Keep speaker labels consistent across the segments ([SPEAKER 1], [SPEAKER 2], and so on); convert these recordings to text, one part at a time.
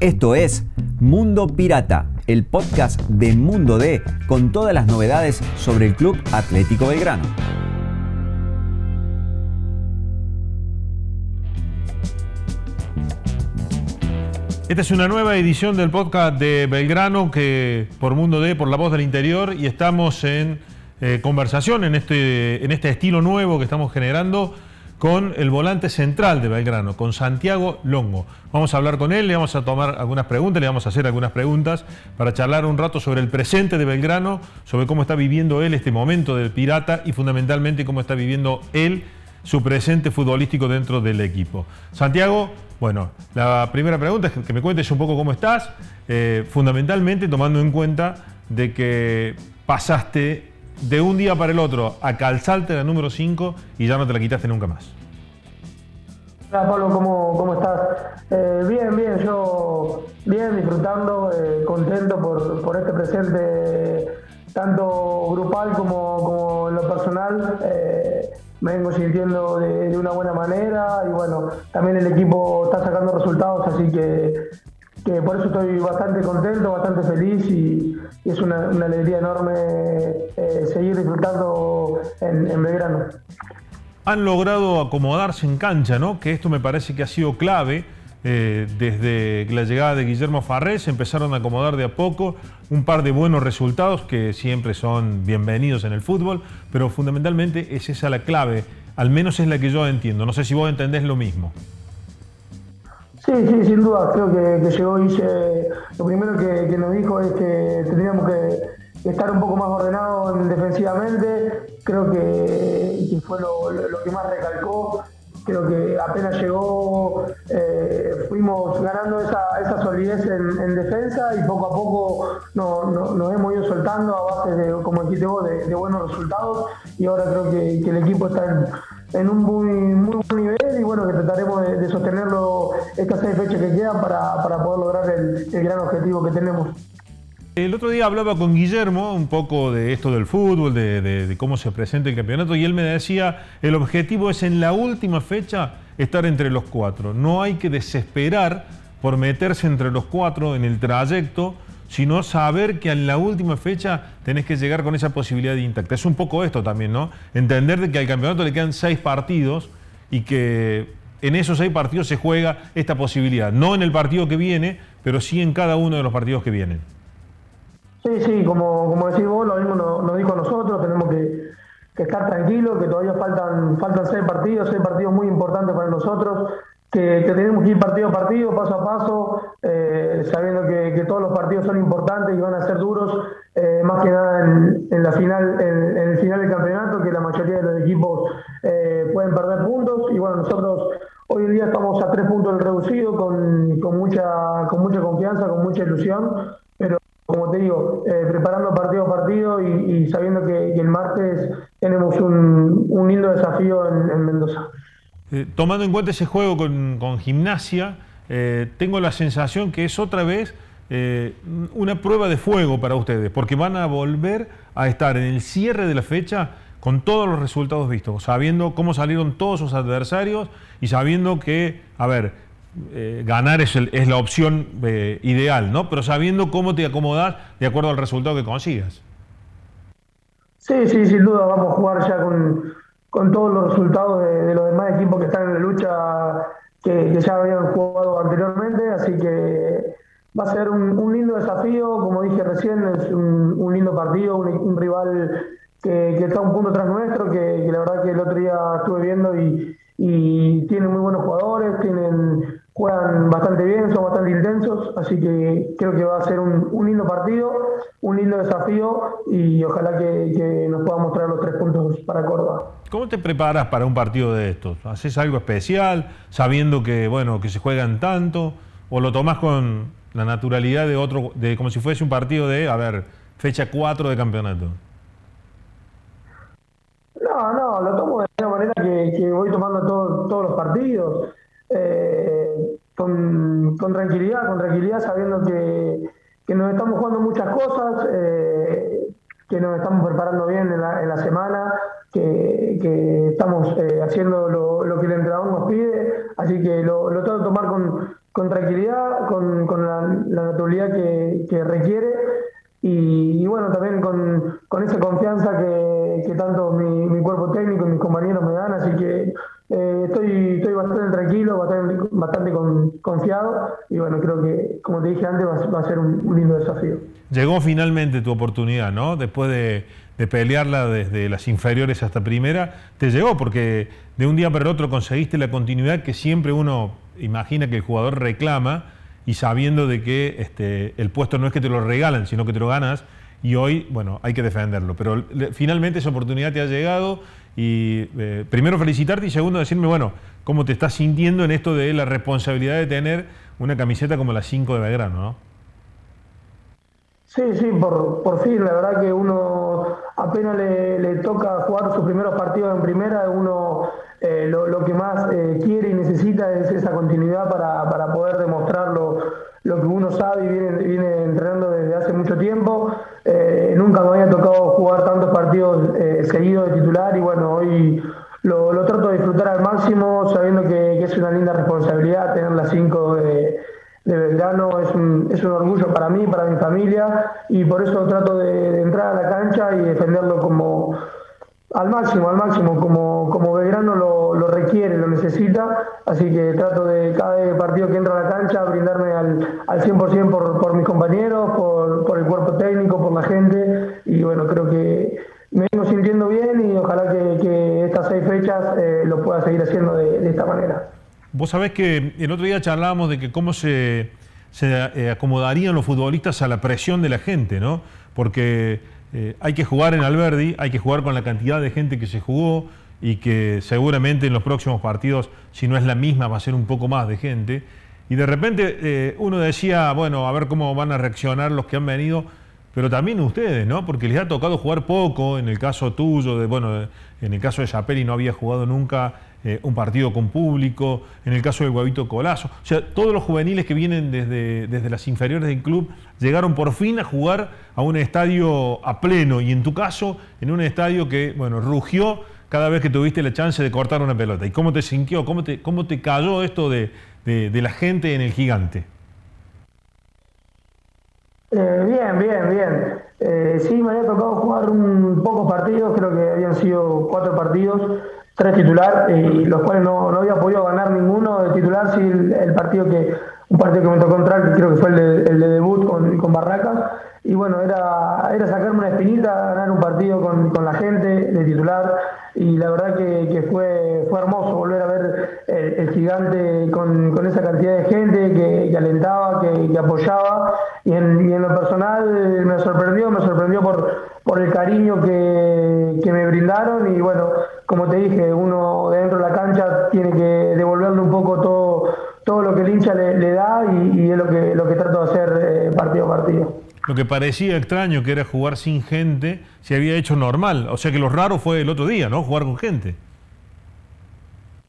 [SPEAKER 1] Esto es Mundo Pirata, el podcast de Mundo D con todas las novedades sobre el Club Atlético Belgrano.
[SPEAKER 2] Esta es una nueva edición del podcast de Belgrano que por Mundo D, por la voz del interior, y estamos en eh, conversación en este, en este estilo nuevo que estamos generando con el volante central de Belgrano, con Santiago Longo. Vamos a hablar con él, le vamos a tomar algunas preguntas, le vamos a hacer algunas preguntas para charlar un rato sobre el presente de Belgrano, sobre cómo está viviendo él este momento del Pirata y fundamentalmente cómo está viviendo él su presente futbolístico dentro del equipo. Santiago, bueno, la primera pregunta es que me cuentes un poco cómo estás, eh, fundamentalmente tomando en cuenta de que pasaste de un día para el otro a calzarte la número 5 y ya no te la quitaste nunca más.
[SPEAKER 3] Hola Pablo, ¿cómo, cómo estás? Eh, bien, bien, yo bien, disfrutando, eh, contento por, este presente, tanto grupal como, en lo personal. Eh, me vengo sintiendo de, una buena manera y bueno, también el equipo está sacando resultados, así que que por eso estoy bastante contento, bastante feliz y, es una, alegría enorme eh, seguir disfrutando en, en, Belgrano.
[SPEAKER 2] Han logrado acomodarse en cancha, ¿no? Que esto me parece que ha sido clave. Eh, desde la llegada de Guillermo Farrés empezaron a acomodar de a poco un par de buenos resultados que siempre son bienvenidos en el fútbol, pero fundamentalmente es esa la clave, al menos es la que yo entiendo. No sé si vos entendés lo mismo.
[SPEAKER 3] Sí, sí, sin duda. Creo que, llegó y lo primero que, nos dijo es que teníamos que estar un poco más ordenados defensivamente. Creo que, fue lo, que más recalcó. Creo que apenas llegó, eh, fuimos ganando esa, solidez en, defensa y poco a poco nos hemos ido soltando a base de, como dijiste vos, de, buenos resultados. Y ahora creo que, el equipo está en en un muy, muy buen nivel y bueno, que trataremos de, sostenerlo estas seis fechas que quedan para, poder lograr el, gran objetivo que tenemos.
[SPEAKER 2] El otro día hablaba con Guillermo un poco de esto del fútbol, de, cómo se presenta el campeonato, y él me decía, el objetivo es en la última fecha estar entre los cuatro. No hay que desesperar por meterse entre los cuatro en el trayecto, sino saber que en la última fecha tenés que llegar con esa posibilidad de intacta. Es un poco esto también, ¿no? Entender de que al campeonato le quedan seis partidos y que en esos seis partidos se juega esta posibilidad. No en el partido que viene, pero sí en cada uno de los partidos que vienen.
[SPEAKER 3] Sí, sí, como, como decís vos, lo mismo nos, dijo a nosotros, tenemos que, estar tranquilos, que todavía faltan, faltan seis partidos, seis partidos muy importantes para nosotros que, tenemos que ir partido a partido, paso a paso, eh, sabiendo que, todos los partidos son importantes y van a ser duros, eh, más que nada en, la final, en, el final del campeonato, que la mayoría de los equipos eh, pueden perder puntos. Y bueno, nosotros hoy en día estamos a tres puntos del reducido, con, con, mucha, con mucha confianza, con mucha ilusión, pero como te digo, preparando partido a partido y, sabiendo que, el martes tenemos un, un lindo desafío en Mendoza.
[SPEAKER 2] Eh, tomando en cuenta ese juego con, gimnasia, eh, tengo la sensación que es otra vez eh, una prueba de fuego para ustedes, porque van a volver a estar en el cierre de la fecha con todos los resultados vistos, sabiendo cómo salieron todos sus adversarios y sabiendo que, a ver, ganar es, la opción ideal, ¿no? Pero sabiendo cómo te acomodas de acuerdo al resultado que consigas.
[SPEAKER 3] Sí, sí, sin duda vamos a jugar ya con, con todos los resultados de, los demás equipos que están en la lucha que, ya habían jugado anteriormente, así que va a ser un, lindo desafío, como dije recién, es un, lindo partido, un, rival que, está un punto tras nuestro, que, la verdad que el otro día estuve viendo y, y tiene muy buenos jugadores, tienen juegan bastante bien, son bastante intensos, así que creo que va a ser un, lindo partido, un lindo desafío y ojalá que, nos podamos traer los tres puntos para Córdoba.
[SPEAKER 2] ¿Cómo te preparas para un partido de estos? ¿Haces algo especial sabiendo que bueno que se juegan tanto o lo tomás con la naturalidad de otro de como si fuese un partido de, a ver, fecha 4 de campeonato?
[SPEAKER 3] No, no, lo tomo de la manera que, voy tomando todos los partidos. Eh, con, tranquilidad, con tranquilidad, sabiendo que, nos estamos jugando muchas cosas, eh, que nos estamos preparando bien en la, semana, que, estamos eh, haciendo lo, que el entrenador nos pide, así que lo, lo trato tomar con, tranquilidad, con, la, naturalidad que, requiere. Y, bueno, también con, esa confianza que, tanto mi, cuerpo técnico y mis compañeros me dan, así que eh, estoy, estoy bastante tranquilo, bastante, bastante confiado y bueno, creo que, como te dije antes, va, a ser un lindo desafío.
[SPEAKER 2] Llegó finalmente tu oportunidad, ¿no? Después de de pelearla desde las inferiores hasta primera, te llegó porque de un día para el otro conseguiste la continuidad que siempre uno imagina que el jugador reclama y sabiendo de que este, el puesto no es que te lo regalan, sino que te lo ganas y hoy, bueno, hay que defenderlo. Pero finalmente esa oportunidad te ha llegado y eh, primero felicitarte y segundo decirme, bueno, cómo te estás sintiendo en esto de la responsabilidad de tener una camiseta como la 5 de Belgrano, ¿no?
[SPEAKER 3] Sí, sí, por, por fin, la verdad que uno apenas le, toca jugar sus primeros partidos en primera, uno eh, lo, que más eh, quiere y necesita es esa continuidad para, para poder demostrar lo, que uno sabe y viene, entrenando desde hace mucho tiempo. Eh, nunca me había tocado jugar tantos partidos seguidos de titular y bueno, hoy lo, trato de disfrutar al máximo sabiendo que, es una linda responsabilidad tener las cinco de de Belgrano es un, es un orgullo para mí, para mi familia, y por eso trato de, entrar a la cancha y defenderlo como al máximo, al máximo, como, como Belgrano lo necesita, así que trato de cada partido que entra a la cancha brindarme al, al 100% por, por mis compañeros, por, por el cuerpo técnico, por la gente, y bueno, creo que me vengo sintiendo bien y ojalá que, estas seis fechas eh, lo pueda seguir haciendo de, esta manera.
[SPEAKER 2] Vos sabés que el otro día charlábamos de que cómo se, eh, acomodarían los futbolistas a la presión de la gente, ¿no? Porque eh, hay que jugar en Alberdi, hay que jugar con la cantidad de gente que se jugó y que seguramente en los próximos partidos, si no es la misma, va a ser un poco más de gente. Y de repente eh, uno decía, bueno, a ver cómo van a reaccionar los que han venido, pero también ustedes, ¿no? Porque les ha tocado jugar poco, en el caso tuyo, de, bueno, en el caso de Zapelli no había jugado nunca eh, un partido con público, en el caso del Guavito Colazo. O sea, todos los juveniles que vienen desde, desde las inferiores del club llegaron por fin a jugar a un estadio a pleno y en tu caso, en un estadio que, bueno, rugió cada vez que tuviste la chance de cortar una pelota. ¿Y cómo te sintió? ¿Cómo te, cómo te cayó esto de, la gente en el gigante?
[SPEAKER 3] Eh, bien, bien, bien. Eh, sí, me había tocado jugar un pocos partidos, creo que habían sido cuatro partidos tres titular, y los cuales no, no, había podido ganar ninguno de titular, sí el, partido que, un partido que me tocó entrar, creo que fue el de, el de debut con, con Barracas, y bueno, era, era sacarme una espinita, ganar un partido con, con la gente de titular. Y la verdad que, fue, fue hermoso volver a ver el, gigante con, con, esa cantidad de gente que, que alentaba, que, que, apoyaba. Y en, y en, lo personal me sorprendió, me sorprendió por, por el cariño que, que me brindaron. Y bueno, como te dije, uno dentro de la cancha tiene que devolverle un poco todo, todo lo que el hincha le, le da y, y, es lo que, lo que trato de hacer eh, partido a partido.
[SPEAKER 2] Lo que parecía extraño, que era jugar sin gente, se había hecho normal. O sea que lo raro fue el otro día, ¿no? Jugar con gente.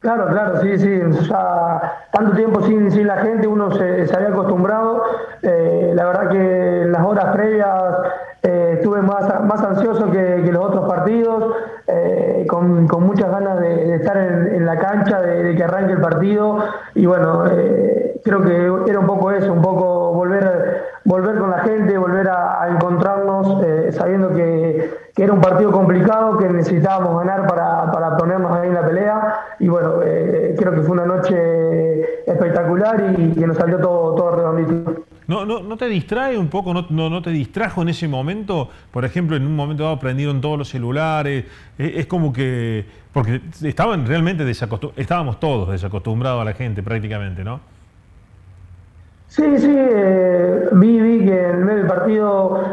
[SPEAKER 3] Claro, claro, sí, sí. Ya tanto tiempo sin, sin la gente, uno se, se había acostumbrado. Eh, la verdad que en las horas previas eh, estuve más, más ansioso que, los otros partidos, eh, con, con, muchas ganas de, estar en, la cancha, de, de, que arranque el partido. Y bueno, creo que era un poco eso, un poco volver volver con la gente, volver a, encontrarnos, eh, sabiendo que, era un partido complicado, que necesitábamos ganar para, ponernos ahí en la pelea. Y bueno, eh, creo que fue una noche espectacular y que nos salió todo, todo redondito.
[SPEAKER 2] ¿No, no, ¿No te distrae un poco, no, no, te distrajo en ese momento? Por ejemplo, en un momento dado prendieron todos los celulares, es, como que, porque estaban realmente desacostumbrados, estábamos todos desacostumbrados a la gente prácticamente, ¿no?
[SPEAKER 3] Sí, sí, eh, vi, vi, que en el medio del partido,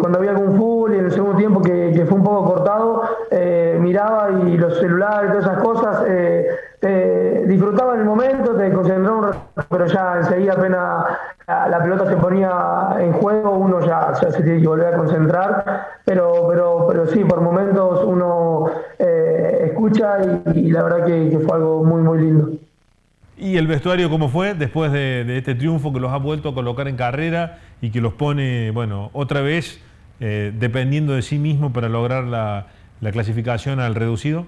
[SPEAKER 3] cuando había algún fútbol y en el segundo tiempo que, fue un poco cortado, eh, miraba y los celulares, todas esas cosas, eh, disfrutaba en el momento, te concentraba un rato, pero ya enseguida apenas la, pelota se ponía en juego, uno ya, se tiene que volver a concentrar, pero, pero, pero sí, por momentos uno escucha y, la verdad que fue algo muy, muy lindo.
[SPEAKER 2] ¿Y el vestuario cómo fue después de, este triunfo que los ha vuelto a colocar en carrera y que los pone, bueno, otra vez eh, dependiendo de sí mismo para lograr la, la clasificación al reducido?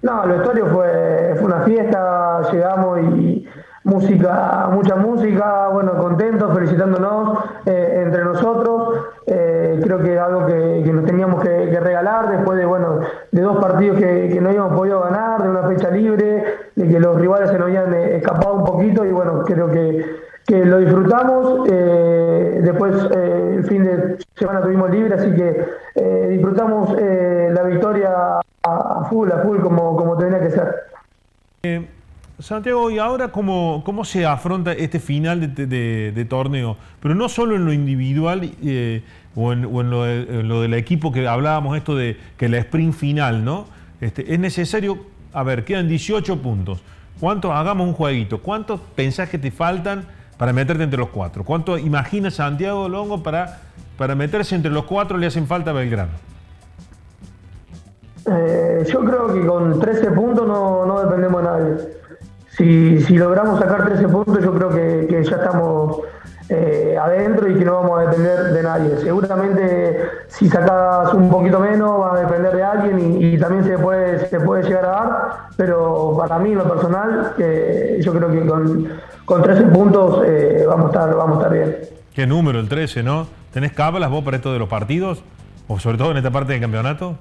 [SPEAKER 3] No, el vestuario fue, fue una fiesta, llegamos y música, mucha música, bueno, contentos, felicitándonos eh, entre nosotros. Eh, creo que algo que, nos teníamos que, regalar después de, bueno, de dos partidos que, no habíamos podido ganar, de una fecha libre, de que los rivales se nos habían eh, escapado un poquito y bueno, creo que, lo disfrutamos. después el fin de semana tuvimos libre, así que disfrutamos la victoria a, full, a full como, como tenía que ser.
[SPEAKER 2] Santiago, ¿y ahora cómo, cómo se afronta este final de, torneo? Pero no solo en lo individual eh, o, en, lo, del equipo que hablábamos, esto de que la sprint final, ¿no? Este, es necesario, a ver, quedan 18 puntos. ¿Cuántos, hagamos un jueguito, cuántos pensás que te faltan para meterte entre los cuatro? ¿Cuánto imagina Santiago Longo para, para meterse entre los cuatro le hacen falta a Belgrano?
[SPEAKER 3] Eh, yo creo que con 13 puntos no, no dependemos de nadie si, si logramos sacar 13 puntos, yo creo que, ya estamos eh, adentro y que no vamos a depender de nadie. Seguramente si sacas un poquito menos, va a depender de alguien y, también se puede, se puede llegar a dar, pero para mí, lo personal, yo creo que con, con 13 puntos eh, vamos, a estar, vamos a estar bien.
[SPEAKER 2] Qué número el 13, ¿no? ¿Tenés cábalas vos para esto de los partidos? ¿O sobre todo en esta parte del campeonato?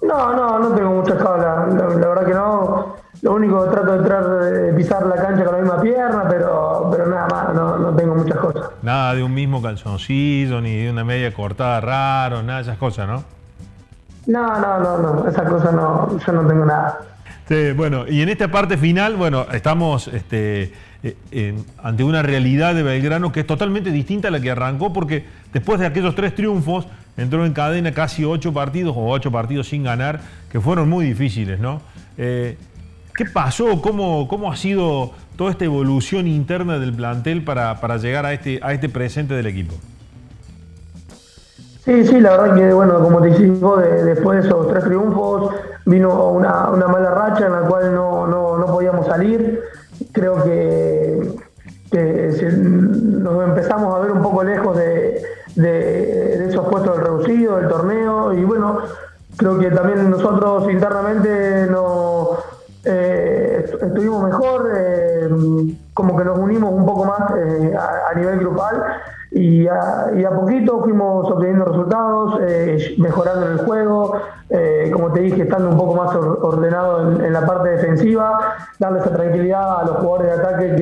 [SPEAKER 3] No, no, no tengo muchas cábalas. la verdad que no. Lo único trato de entrar, de pisar la cancha con la misma pierna, pero, pero nada más, no, tengo muchas cosas.
[SPEAKER 2] Nada de un mismo calzoncillo, ni de una media cortada raro, nada de esas cosas, ¿no?
[SPEAKER 3] No, no, no, no, esas cosas no, yo no tengo nada.
[SPEAKER 2] Sí, bueno, y en esta parte final, bueno, estamos este, eh, ante una realidad de Belgrano que es totalmente distinta a la que arrancó, porque después de aquellos tres triunfos, entró en cadena casi ocho partidos o ocho partidos sin ganar, que fueron muy difíciles, ¿no? Eh, ¿Qué pasó? ¿Cómo, ¿Cómo ha sido toda esta evolución interna del plantel para, llegar a este, a este presente del equipo?
[SPEAKER 3] Sí, sí, la verdad que, bueno, como te dije, después de esos tres triunfos, vino una, mala racha en la cual no, podíamos salir. Creo que, nos empezamos a ver un poco lejos de, de, esos puestos del reducido, del torneo, y bueno, creo que también nosotros internamente no eh, estuvimos mejor, eh, como que nos unimos un poco más eh, a, nivel grupal y a, poquito fuimos obteniendo resultados, mejorando en el juego, como te dije, estando un poco más ordenado en, la parte defensiva, darle esa tranquilidad a los jugadores de ataque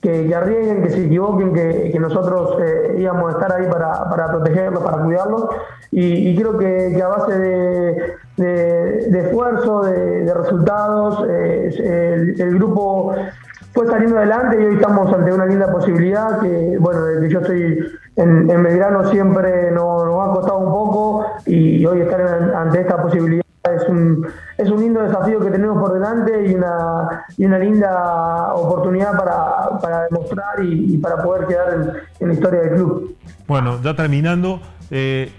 [SPEAKER 3] que, que, arriesguen, que se equivoquen, que, nosotros íbamos a estar ahí para, para protegerlos, para cuidarlos. Y, creo que, a base de, de, esfuerzo, de, resultados, eh, el, grupo fue saliendo adelante y hoy estamos ante una linda posibilidad que, bueno, desde que yo estoy en, Belgrano siempre nos, ha costado un poco y hoy estar ante esta posibilidad es un, es un lindo desafío que tenemos por delante y una, y una linda oportunidad para, para demostrar y, para poder quedar en, la historia del club.
[SPEAKER 2] Bueno, ya terminando, eh,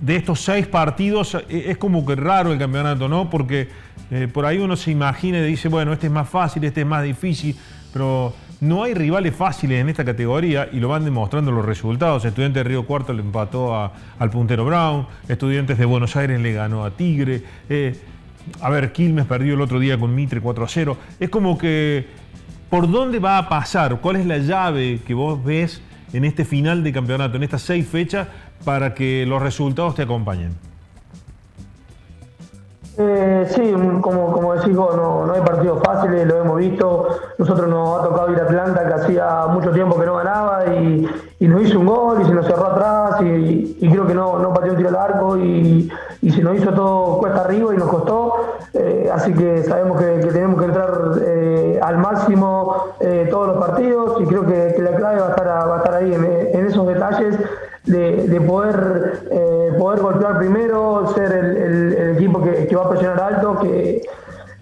[SPEAKER 2] de estos seis partidos eh, es como que raro el campeonato, ¿no? Porque eh, por ahí uno se imagina y dice, bueno, este es más fácil, este es más difícil, pero no hay rivales fáciles en esta categoría y lo van demostrando los resultados. Estudiantes de Río Cuarto le empató al puntero Brown, Estudiantes de Buenos Aires le ganó a Tigre. Eh, a ver, Quilmes perdió el otro día con Mitre 4 a 0. Es como que, ¿por dónde va a pasar? ¿Cuál es la llave que vos ves en este final de campeonato, en estas seis fechas, para que los resultados te acompañen?
[SPEAKER 3] Eh, sí, como, como decís vos, no, hay partidos fáciles, lo hemos visto. Nosotros nos ha tocado ir a Atlanta, que hacía mucho tiempo que no ganaba, y, nos hizo un gol y se nos cerró atrás, y, creo que no, no pateó un tiro al arco, y, se nos hizo todo cuesta arriba y nos costó. Eh, así que sabemos que, tenemos que entrar eh, al máximo todos los partidos, y creo que, la clave va a estar, va a estar ahí en esos detalles de, poder, eh, poder golpear primero, ser el, equipo que, va a presionar alto, que,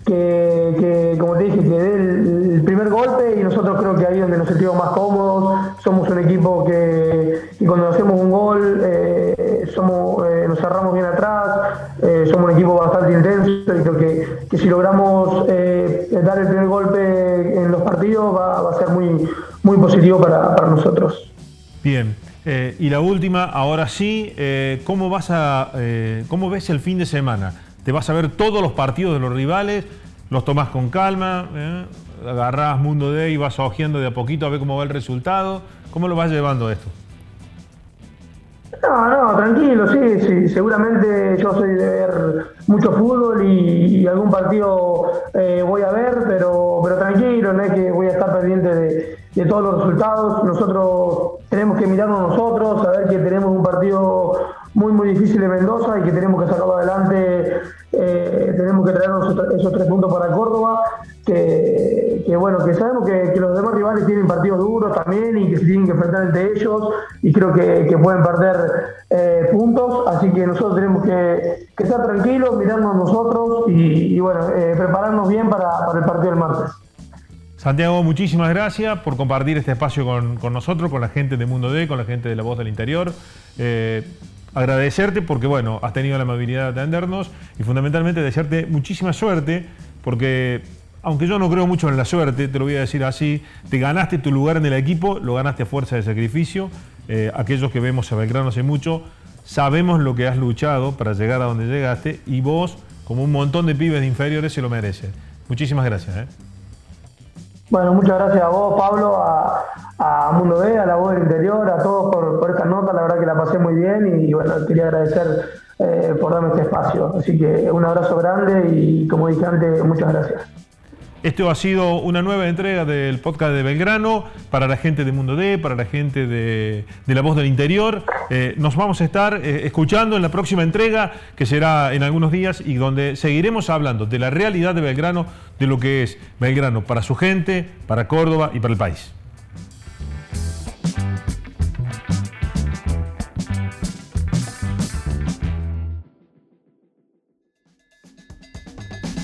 [SPEAKER 3] que, como te dije, que dé el, primer golpe y nosotros creo que ahí donde nos sentimos más cómodos. Somos un equipo que, cuando hacemos un gol eh, somos, eh, nos cerramos bien atrás, somos un equipo bastante intenso y creo que, si logramos dar el primer golpe en los partidos va, a ser muy, muy positivo para, para nosotros.
[SPEAKER 2] Bien. Eh, y la última, ahora sí, eh, ¿cómo, vas a, eh, ¿cómo ves el fin de semana? ¿Te vas a ver todos los partidos de los rivales? ¿Los tomás con calma? ¿Agarrás Mundo D y vas ojeando de a poquito a ver cómo va el resultado? ¿Cómo lo vas llevando esto?
[SPEAKER 3] No, no, tranquilo, sí, sí. Seguramente yo soy de ver mucho fútbol y, algún partido voy a ver, pero, pero tranquilo, no es que voy a estar pendiente de, de todos los resultados. Nosotros tenemos que mirarnos nosotros, saber que tenemos un partido muy, muy difícil en Mendoza y que tenemos que sacarlo adelante. Eh, tenemos que traernos esos tres puntos para Córdoba. Que, bueno, que sabemos que, los demás rivales tienen partidos duros también y que se tienen que enfrentar entre ellos y creo que, pueden perder eh, puntos. Así que nosotros tenemos que, estar tranquilos, mirarnos nosotros y, bueno, eh, prepararnos bien para el partido del martes.
[SPEAKER 2] Santiago, muchísimas gracias por compartir este espacio con, nosotros, con la gente de Mundo D, con la gente de La Voz del Interior. Eh, agradecerte porque, bueno, has tenido la amabilidad de atendernos y fundamentalmente desearte muchísima suerte porque, aunque yo no creo mucho en la suerte, te lo voy a decir así, te ganaste tu lugar en el equipo, lo ganaste a fuerza de sacrificio. Eh, aquellos que vemos a Belgrano hace mucho, sabemos lo que has luchado para llegar a donde llegaste y vos, como un montón de pibes de inferiores, se lo mereces. Muchísimas gracias. ¿eh?
[SPEAKER 3] Bueno, muchas gracias a vos, Pablo, a, Mundo D, a la voz del interior, a todos por, esta nota. La verdad que la pasé muy bien y bueno, quería agradecer eh, por darme este espacio. Así que un abrazo grande y como dije antes, muchas gracias.
[SPEAKER 2] Esto ha sido una nueva entrega del podcast de Belgrano para la gente de Mundo D, para la gente de, La Voz del Interior. Eh, nos vamos a estar eh, escuchando en la próxima entrega, que será en algunos días, y donde seguiremos hablando de la realidad de Belgrano, de lo que es Belgrano para su gente, para Córdoba y para el país.